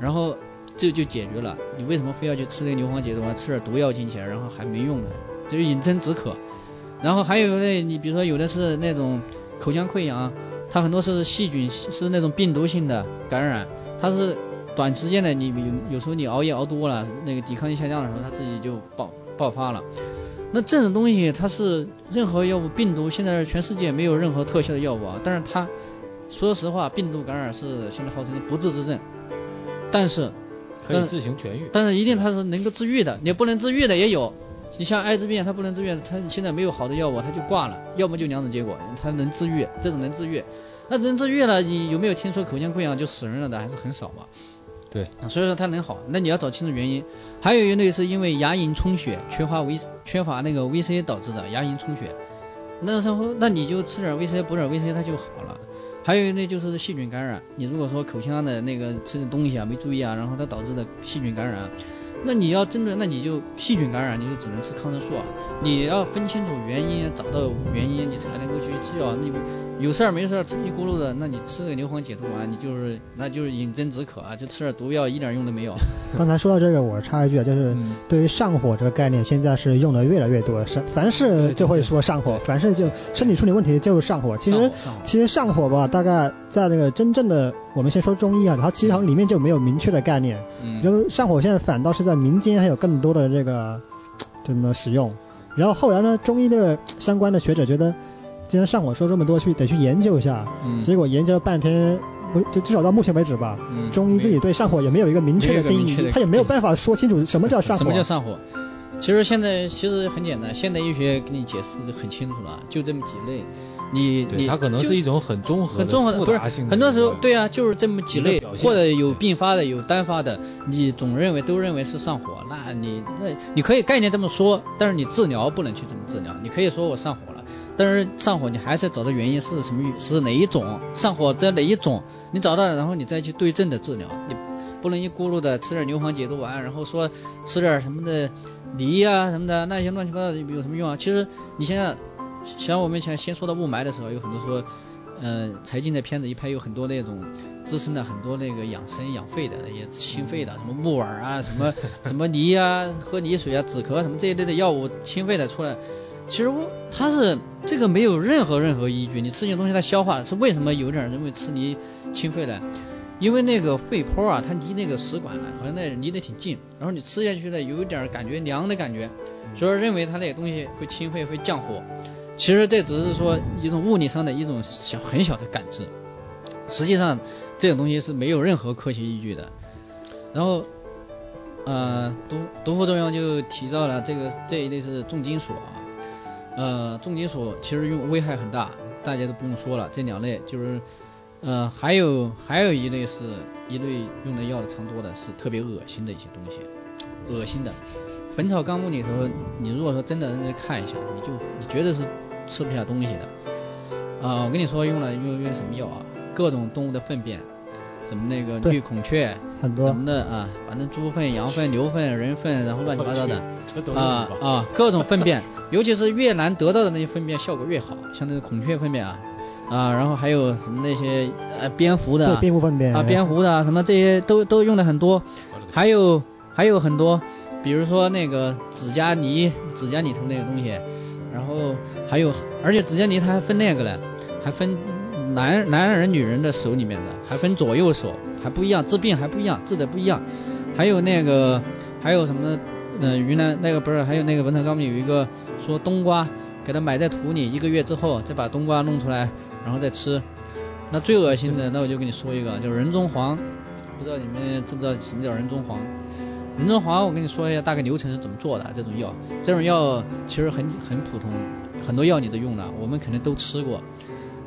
然后。这就解决了，你为什么非要去吃那个牛黄解毒丸？吃点毒药进去，然后还没用呢？就是饮鸩止渴。然后还有那，你比如说有的是那种口腔溃疡，它很多是细菌，是那种病毒性的感染，它是短时间的，你有有时候你熬夜熬多了，那个抵抗力下降的时候，它自己就爆爆发了。那这种东西它是任何药物病毒，现在全世界没有任何特效的药物啊。但是它说实话，病毒感染是现在号称不治之症，但是。可以自行痊愈，但是一定它是能够治愈的，你不能治愈的也有。你像艾滋病，它不能治愈，它现在没有好的药物，它就挂了。要么就两种结果，它能治愈，这种能治愈。那能治愈了，你有没有听说口腔溃疡就死人了的？还是很少嘛？对，所以说它能好，那你要找清楚原因。还有一类是因为牙龈充血，缺乏维缺乏那个维 C 导致的牙龈充血，那时候那你就吃点维 C，补点维 C，它就好了。还有一类就是细菌感染，你如果说口腔的那个吃的东西啊没注意啊，然后它导致的细菌感染，那你要针对，那你就细菌感染，你就只能吃抗生素啊。你要分清楚原因，找到原因，你才能够去吃药。你有事儿没事儿一咕噜的，那你吃个牛黄解毒丸，你就是那就是饮鸩止渴啊，就吃点毒药一点用都没有。刚才说到这个，我插一句啊，就是对于上火这个概念，现在是用的越来越多，是凡是就会说上火，凡是就身体出现问题就是上火。其实其实上火吧，大概在那个真正的我们先说中医啊，它其实里面就没有明确的概念。嗯。然后上火现在反倒是在民间还有更多的这个怎么使用。然后后来呢，中医的相关的学者觉得，既然上火说这么多，去得去研究一下。嗯。结果研究了半天，不就至少到目前为止吧。嗯。中医自己对上火也没有一个明确的定义，他也没有办法说清楚什么叫上火。什么叫上火？其实现在其实很简单，现代医学给你解释的很清楚了，就这么几类。你你它可能是一种很综合、很综合的，不是很多时候对啊，就是这么几类，或者有并发的，有单发的，你总认为都认为是上火，那你那你可以概念这么说，但是你治疗不能去这么治疗，你可以说我上火了，但是上火你还是要找到原因是什么，是哪一种上火的哪一种，你找到了，然后你再去对症的治疗，你不能一咕噜的吃点牛黄解毒丸，然后说吃点什么的梨啊什么的那些乱七八糟的有什么用啊？其实你现在。像我们前先说到雾霾的时候，有很多说，嗯，财经的片子一拍，有很多那种滋生了很多那个养生养肺的那些清肺的，什么木耳啊，什么什么梨啊，喝梨水啊，止咳什么这一类的药物清肺的出来。其实我它是这个没有任何任何依据，你吃进东西它消化是为什么有点认为吃梨清肺的？因为那个肺泡啊，它离那个食管好像那离得挺近，然后你吃下去呢，有一点感觉凉的感觉，所以认为它那个东西会清肺会降火。其实这只是说一种物理上的一种小很小的感知，实际上这种东西是没有任何科学依据的。然后，呃，毒毒副作用就提到了这个这一类是重金属啊，呃，重金属其实用危害很大，大家都不用说了。这两类就是，呃，还有还有一类是一类用的药的常多的是特别恶心的一些东西，恶心的。《本草纲目》里头，你如果说真的认真看一下，你就你觉得是。吃不下东西的，啊，我跟你说用了用用什么药啊？各种动物的粪便，什么那个绿孔雀，很多什么的啊，反正猪粪、羊粪、牛粪、人粪，然后乱七八糟的，啊啊，各种粪便，尤其是越难得到的那些粪便效果越好，像那个孔雀粪便啊，啊，然后还有什么那些呃蝙蝠的，蝙蝠粪便啊，蝙蝠的什么这些都都用的很多，还有还有很多，比如说那个指甲泥，指甲里头那个东西，然后。还有，而且指甲泥它还分那个嘞，还分男男人、女人的手里面的，还分左右手，还不一样，治病还不一样，治的不一样。还有那个，还有什么呢？嗯，云南那个不是，还有那个文草纲目有一个说冬瓜，给它埋在土里，一个月之后再把冬瓜弄出来，然后再吃。那最恶心的，那我就跟你说一个，就是人中黄，不知道你们知不知道什么叫人中黄？人中黄，我跟你说一下大概流程是怎么做的。这种药，这种药其实很很普通，很多药你都用了，我们肯定都吃过。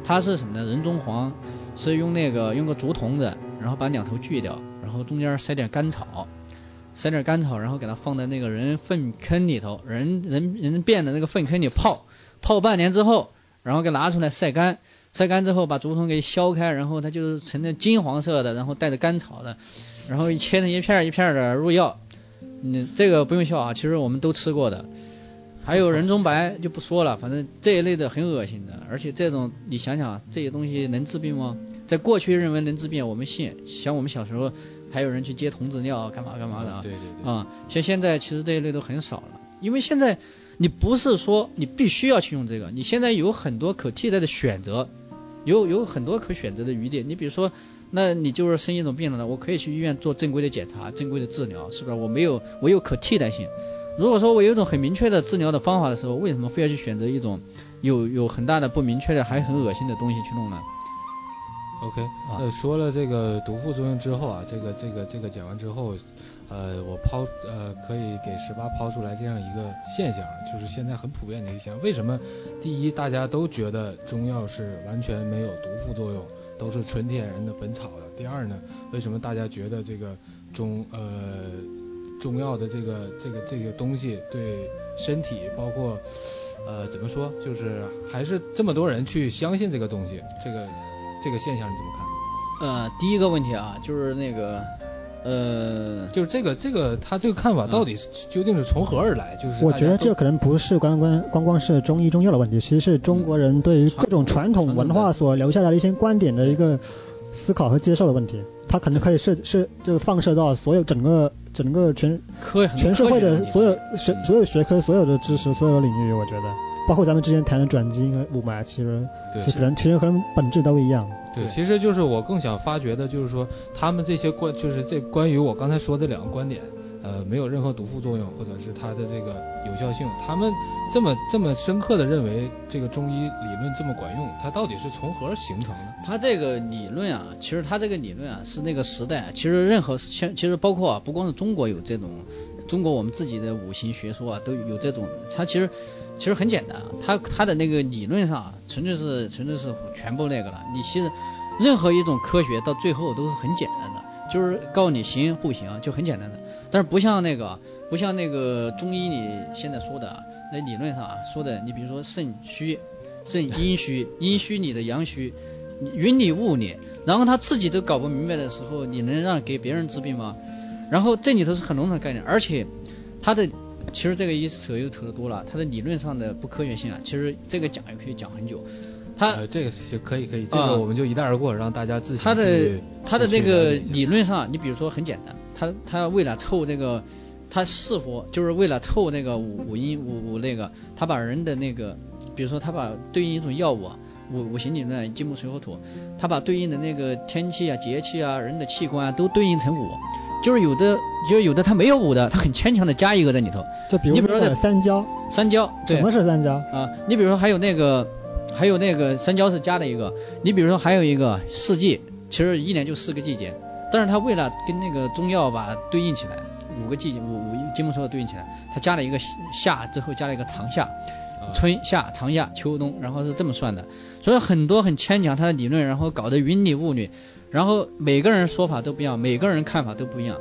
它是什么呢？人中黄是用那个用个竹筒子，然后把两头锯掉，然后中间塞点甘草，塞点甘草，然后给它放在那个人粪坑里头，人人人便的那个粪坑里泡，泡半年之后，然后给拿出来晒干，晒干之后把竹筒给削开，然后它就是成那金黄色的，然后带着甘草的。然后切成一片一片的入药，嗯，这个不用笑啊，其实我们都吃过的。还有人中白就不说了，反正这一类的很恶心的，而且这种你想想，这些东西能治病吗？在过去认为能治病，我们信。像我们小时候还有人去接童子尿，干嘛干嘛的啊？对对对。啊，像现在其实这一类都很少了，因为现在你不是说你必须要去用这个，你现在有很多可替代的选择，有有很多可选择的余地。你比如说。那你就是生一种病了呢，我可以去医院做正规的检查、正规的治疗，是不是？我没有，我有可替代性。如果说我有一种很明确的治疗的方法的时候，为什么非要去选择一种有有很大的不明确的还很恶心的东西去弄呢？OK，那说了这个毒副作用之后啊，这个这个这个讲完之后，呃，我抛呃可以给十八抛出来这样一个现象，就是现在很普遍的一个现象。为什么第一大家都觉得中药是完全没有毒副作用？都是纯天然的本草的。第二呢，为什么大家觉得这个中呃中药的这个这个这个东西对身体，包括呃怎么说，就是还是这么多人去相信这个东西，这个这个现象你怎么看？呃，第一个问题啊，就是那个。呃，就是这个这个他这个看法到底究竟是从何而来？就是我觉得这可能不是光光光光是中医中药的问题，其实是中国人对于各种传统文化所留下来的一些观点的一个思考和接受的问题。它可能可以是是就是放射到所有整个整个全科全社会的所有学所有学科所有的知识所有的领域，我觉得包括咱们之前谈的转基因和雾霾，其实其实可能其实可能本质都一样。对，其实就是我更想发掘的，就是说他们这些关，就是这关于我刚才说这两个观点，呃，没有任何毒副作用，或者是它的这个有效性，他们这么这么深刻的认为这个中医理论这么管用，它到底是从何形成的？它这个理论啊，其实它这个理论啊，是那个时代，其实任何像，其实包括啊，不光是中国有这种，中国我们自己的五行学说啊，都有这种，它其实。其实很简单，他他的那个理论上纯粹是纯粹是全部那个了。你其实任何一种科学到最后都是很简单的，就是告诉你行不行就很简单的。但是不像那个不像那个中医你现在说的那理论上啊说的，你比如说肾虚、肾阴虚、阴虚你的阳虚，云里雾里，然后他自己都搞不明白的时候，你能让给别人治病吗？然后这里头是很笼统的概念，而且他的。其实这个一扯又扯得多了，它的理论上的不科学性啊，其实这个讲也可以讲很久。它这个是可以可以，这个我们就一带而过，让大家自己。它的它的那个理论上，你比如说很简单，它它为了凑这个，它是否就是为了凑那个五五音五五那个，它把人的那个，比如说它把对应一种药物，五五行理论金木水火土，它把对应的那个天气啊节气啊人的器官啊都对应成五。就是有的，就是有的它没有五的，它很牵强的加一个在里头。就比如说三焦，三焦，什么是三焦啊？你比如说还有那个，还有那个三焦是加的一个。你比如说还有一个四季，其实一年就四个季节，但是它为了跟那个中药吧对应起来，五个季节五五金木水火对应起来，它加了一个夏之后加了一个长夏，春夏长夏秋冬，然后是这么算的。所以很多很牵强他的理论，然后搞得云里雾里。然后每个人说法都不一样，每个人看法都不一样，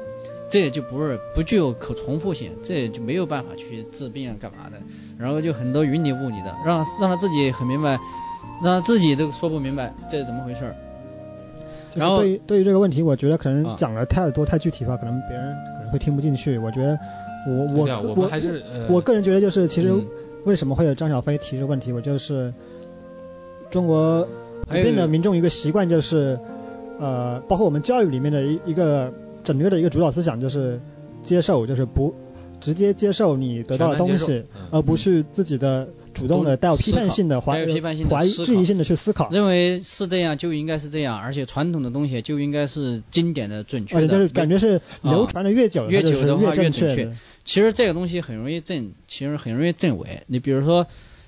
这也就不是不具有可重复性，这也就没有办法去治病啊干嘛的。然后就很多云里雾里的，让让他自己很明白，让他自己都说不明白这是怎么回事儿。然后对于对于这个问题，我觉得可能讲的太多太具体化，可能别人可能会听不进去。我觉得我我我还是我个人觉得就是其实为什么会有张小飞提这个问题，我就是中国普遍的民众一个习惯就是。呃，包括我们教育里面的一一个整个的一个主导思想就是接受，就是不直接接受你得到的东西，而不是自己的主动的带有批判性的怀怀疑质疑性的去思考，认为是这样就应该是这样，而且传统的东西就应该是经典的准确的，就是感觉是流传的越久越久的话越准确。其实这个东西很容易证，其实很容易证伪。你比如说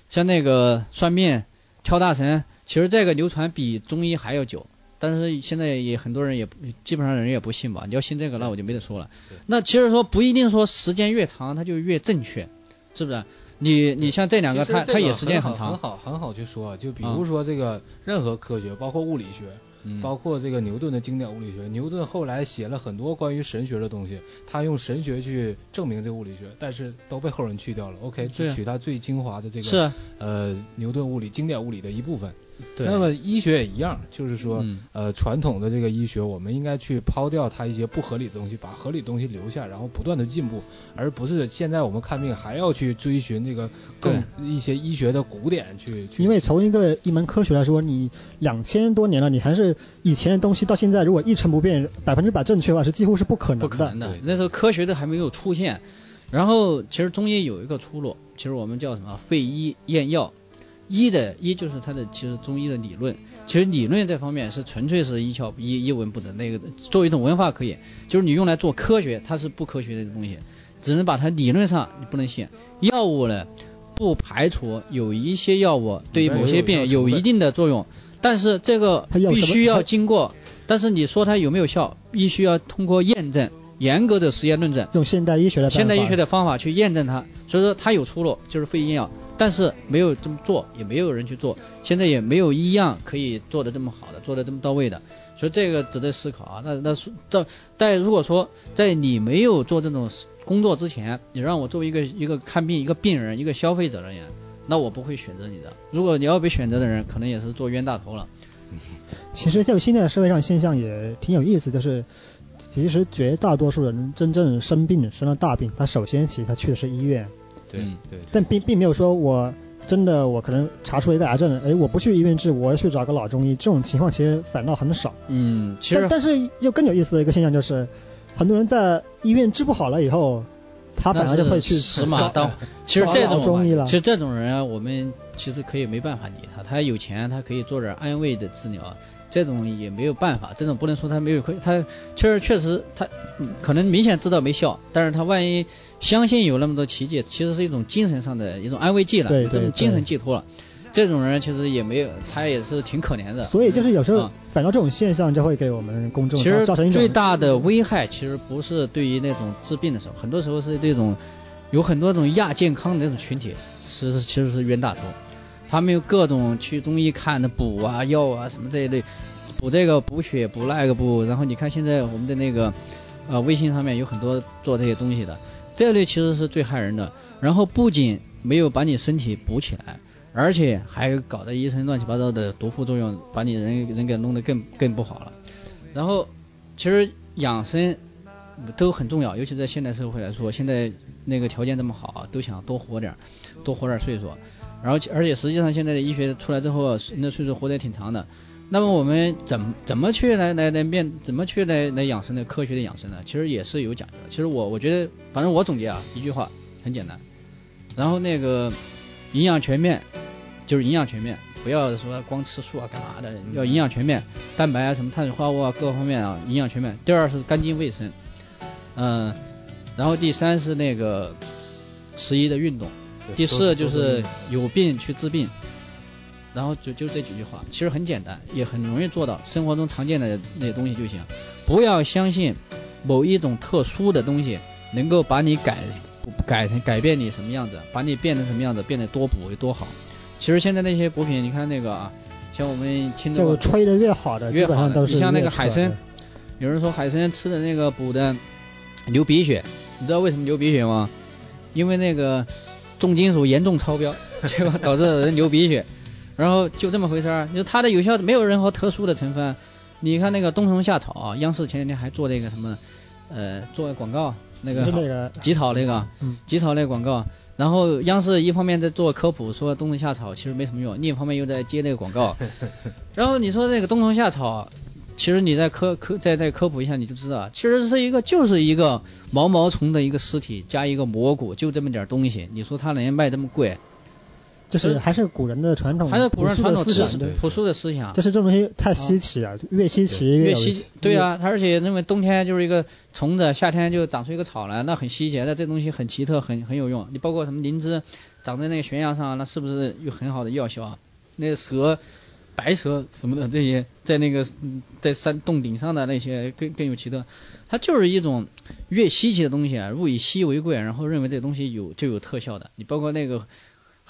像那个算命、跳大神。其实这个流传比中医还要久。但是现在也很多人也基本上人也不信吧？你要信这个，那我就没得说了。那其实说不一定说时间越长它就越正确，是不是？你你像这两个，它它也时间很长。很好很好去说，就比如说这个任何科学，包括物理学。包括这个牛顿的经典物理学，牛顿后来写了很多关于神学的东西，他用神学去证明这个物理学，但是都被后人去掉了。OK，就取他最精华的这个是呃牛顿物理经典物理的一部分。对。那么医学也一样，就是说呃传统的这个医学，我们应该去抛掉它一些不合理的东西，把合理的东西留下，然后不断的进步，而不是现在我们看病还要去追寻那个更一些医学的古典去。因为从一个一门科学来说，你两千多年了，你还是。以前的东西到现在如果一成不变，百分之百正确的话是几乎是不可能的。不可能的，那时候科学都还没有出现。然后其实中医有一个出路，其实我们叫什么废医验药。医的医就是它的其实中医的理论，其实理论这方面是纯粹是一窍一一文不值。那个作为一种文化可以，就是你用来做科学，它是不科学的东西，只能把它理论上你不能信。药物呢，不排除有一些药物对于某些病有一定的作用。但是这个必须要经过，但是你说它有没有效，必须要通过验证，严格的实验论证，用现代医学的现代医学的方法去验证它。所以说它有出路，就是非医药，但是没有这么做，也没有人去做，现在也没有一样可以做的这么好的，做的这么到位的。所以这个值得思考啊。那那这在如果说在你没有做这种工作之前，你让我作为一个一个看病一个病人一个消费者而言。那我不会选择你的。如果你要被选择的人，可能也是做冤大头了。其实就现在社会上现象也挺有意思，就是其实绝大多数人真正生病生了大病，他首先其实他去的是医院。对对。但并并没有说我真的我可能查出了一个癌症，哎，我不去医院治，我要去找个老中医，这种情况其实反倒很少。嗯，其实。但是又更有意思的一个现象就是，很多人在医院治不好了以后。他本来就会去死马当，其实这种其实这种人啊，我们其实可以没办法理他。他有钱，他可以做点安慰的治疗，这种也没有办法。这种不能说他没有亏，他确实确实他可能明显知道没效，但是他万一相信有那么多奇迹，其实是一种精神上的一种安慰剂了，这种精神寄托了。这种人其实也没有，他也是挺可怜的。所以就是有时候，反倒这种现象就会给我们公众造成最大的危害。其实不是对于那种治病的时候，很多时候是这种有很多种亚健康的那种群体，其实其实是冤大头。他们有各种去中医看的补啊、药啊什么这一类，补这个补血、补那个补。然后你看现在我们的那个呃微信上面有很多做这些东西的，这类其实是最害人的。然后不仅没有把你身体补起来。而且还搞得一身乱七八糟的毒副作用，把你人人给弄得更更不好了。然后，其实养生都很重要，尤其在现代社会来说，现在那个条件这么好，都想多活点，多活点岁数。然后，而且实际上现在的医学出来之后，那岁数活得也挺长的。那么我们怎怎么去来来来面，怎么去来来养生的科学的养生呢？其实也是有讲究的。其实我我觉得，反正我总结啊，一句话很简单。然后那个。营养全面，就是营养全面，不要说光吃素啊干嘛的，要营养全面，蛋白啊什么碳水化合物啊各个方面啊营养全面。第二是干净卫生，嗯，然后第三是那个适宜的运动，第四就是有病去治病，然后就就这几句话，其实很简单，也很容易做到，生活中常见的那些东西就行，不要相信某一种特殊的东西能够把你改。改成改变你什么样子，把你变成什么样子，变得多补有多好。其实现在那些补品，你看那个啊，像我们听这个吹的越好的，越好的。你像那个海参，有人说海参吃的那个补的流鼻血，你知道为什么流鼻血吗？因为那个重金属严重超标，结果导致人流鼻血。然后就这么回事儿，就它的有效没有任何特殊的成分。你看那个冬虫夏草啊，央视前两天还做那个什么，呃，做广告。那个吉草那个，吉草那个广告，然后央视一方面在做科普，说冬虫夏草其实没什么用，另一方面又在接那个广告。然后你说那个冬虫夏草，其实你在科科再再科普一下你就知道，其实是一个就是一个毛毛虫的一个尸体加一个蘑菇，就这么点东西，你说它能卖这么贵？就是还是古人的传统，还是古人传统思想，朴素的思想。就是这东西太稀奇了，越稀奇越稀。对啊，而且认为冬天就是一个虫子，夏天就长出一个草来，那很稀奇。那这东西很奇特，很很有用。你包括什么灵芝，长在那个悬崖上，那是不是有很好的药效啊？那个蛇。白蛇什么的这些，在那个在山洞顶上的那些更更有奇特。它就是一种越稀奇的东西啊，物以稀为贵，然后认为这东西有就有特效的。你包括那个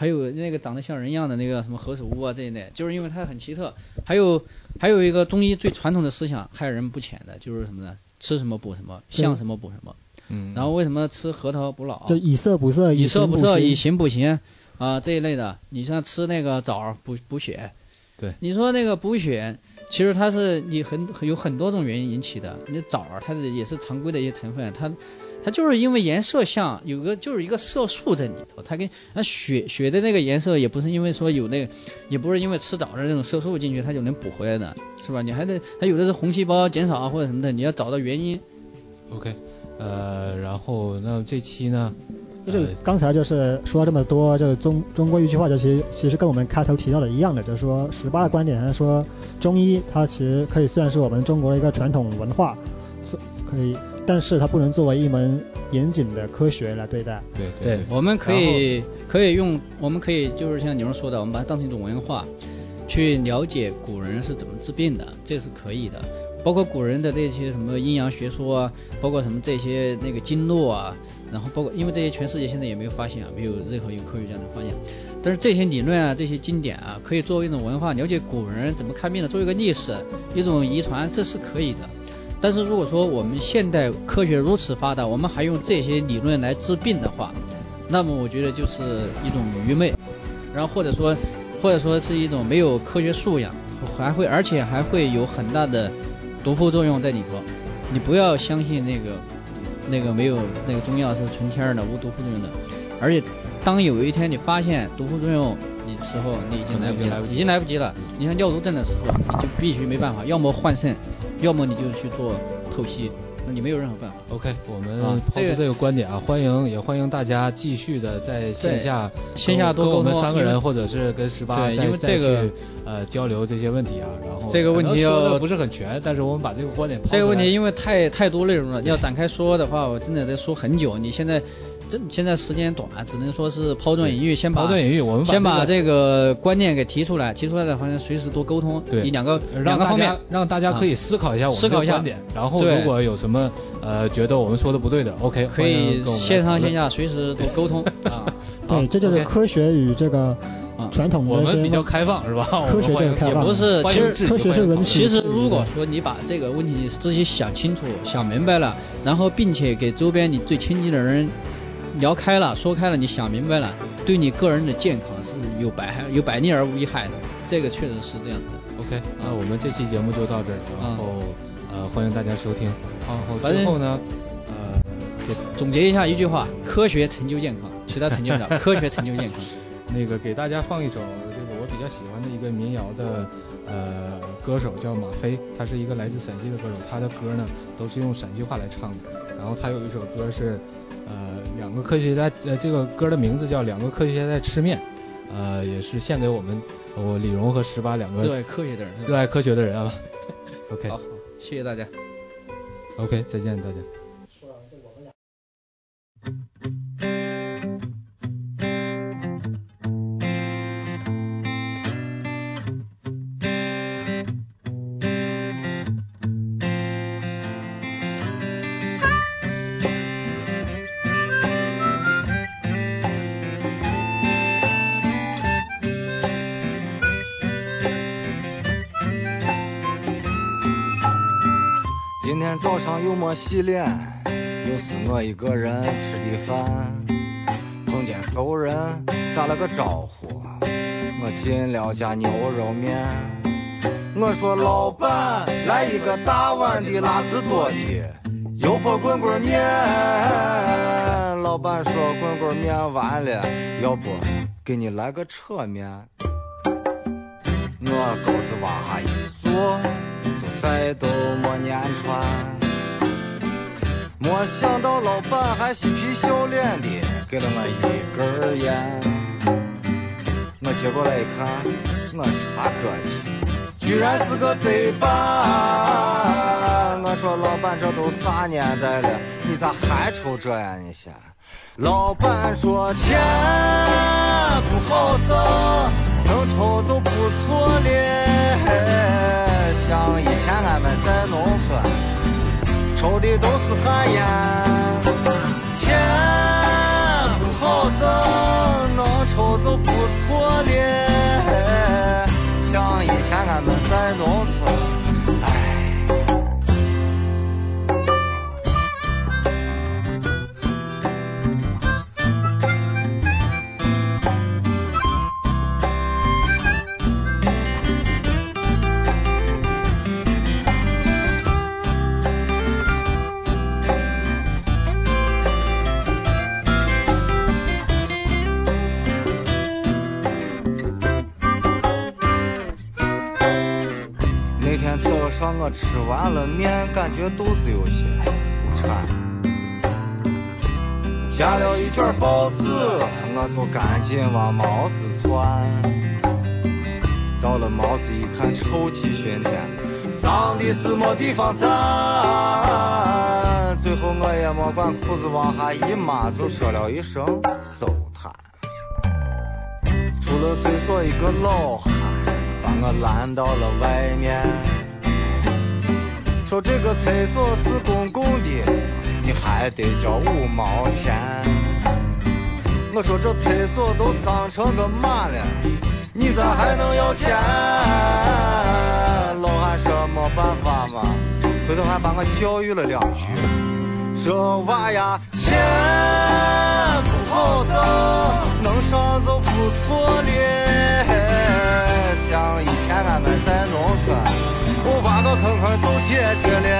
还有那个长得像人一样的那个什么何首乌啊这一类，就是因为它很奇特。还有还有一个中医最传统的思想害人不浅的就是什么呢？吃什么补什么，像什么补什么。嗯。然后为什么吃核桃补脑？就以色补色，以色补色，以形补形啊这一类的。你像吃那个枣补补血。对。你说那个补血。其实它是你很有很多种原因引起的，你枣儿它是也是常规的一些成分，它它就是因为颜色像，有个就是一个色素在里头，它跟那血血的那个颜色也不是因为说有那个，也不是因为吃枣的那种色素进去它就能补回来的，是吧？你还得它有的是红细胞减少啊或者什么的，你要找到原因。OK，呃，然后那这期呢？就是刚才就是说了这么多，就是中中国一句话，就其实其实跟我们开头提到的一样的，就是说十八的观点，是说中医它其实可以算是我们中国的一个传统文化，是可以，但是它不能作为一门严谨的科学来对待。对对，我们可以可以用，我们可以就是像牛说的，我们把它当成一种文化，去了解古人是怎么治病的，这是可以的。包括古人的那些什么阴阳学说啊，包括什么这些那个经络啊。然后包括，因为这些全世界现在也没有发现啊，没有任何一个科学家能发现。但是这些理论啊，这些经典啊，可以作为一种文化，了解古人怎么看病的，作为一个历史，一种遗传，这是可以的。但是如果说我们现代科学如此发达，我们还用这些理论来治病的话，那么我觉得就是一种愚昧，然后或者说或者说是一种没有科学素养，还会而且还会有很大的毒副作用在里头。你不要相信那个。那个没有那个中药是纯天然的无毒副作用的，而且当有一天你发现毒副作用，你时候你已经来不及了，已经来不及了。你像尿毒症的时候，你就必须没办法，要么换肾，要么你就去做透析。那你没有任何办法。OK，我们抛出这个观点啊，欢迎也欢迎大家继续的在线下线下多沟通，我们三个人或者是跟十八再再去呃交流这些问题啊。然后这个问题要不是很全，但是我们把这个观点这个问题因为太太多内容了，要展开说的话，我真的得说很久。你现在。这现在时间短，只能说是抛砖引玉，先把抛砖引玉，我们先把这个观念给提出来，提出来的话，随时多沟通，对，两个两个方面，让大家可以思考一下我们的观点，然后如果有什么呃觉得我们说的不对的，OK，可以线上线下随时多沟通 啊。对，这就是科学与这个传统的我们比较开放是吧？科学这个开放，不是，其实科学是文其实如果说你把这个问题自己想清楚、想明白了，然后并且给周边你最亲近的人。聊开了，说开了，你想明白了，对你个人的健康是有百害有百利而无一害的，这个确实是这样子的。OK，那我们这期节目就到这儿，然后呃欢迎大家收听。好，最后呢，呃给总结一下一句话：科学成就健康，其他成就不了，科学成就健康。那个给大家放一首这个我比较喜欢的一个民谣的呃歌手叫马飞，他是一个来自陕西的歌手，他的歌呢都是用陕西话来唱的，然后他有一首歌是。呃，两个科学家，呃，这个歌的名字叫《两个科学家在吃面》，呃，也是献给我们我李荣和十八两个热爱科学的人，热爱科学的人啊。OK，好，谢谢大家。OK，再见大家。洗脸，又是我一个人吃的饭。碰见熟人打了个招呼，我进了家牛肉面。我说老板来一个大碗的辣子多的油泼滚滚面。老板说滚滚面完了，要不给你来个扯面。我钩子往下一坐，就再都没粘穿。没想到老板还嬉皮笑脸的给了我一根烟，我接过来一看，我啥个气，居然是个贼版。我说老板这都啥年代了，你咋还抽这呀？你先。老板说钱不好挣，能能抽就不错了。像以前俺们在农村，抽的都是旱烟，我吃完了面，感觉肚子有些不馋，加了一卷包子，我就赶紧往毛子窜。到了毛子一看，臭气熏天，脏的是没地方站。最后我也没管裤子往下一抹，就说了一声收摊。出了厕所，一个老汉把我拦到了外面。厕所是公共的，你还得交五毛钱。我说这厕所都脏成个嘛了，你咋还能要钱？老汉说没办法嘛，回头还把我教育了两句。说娃呀，钱不好挣，能上就不错了。像以前俺们在农村。我挖个坑坑就解决了，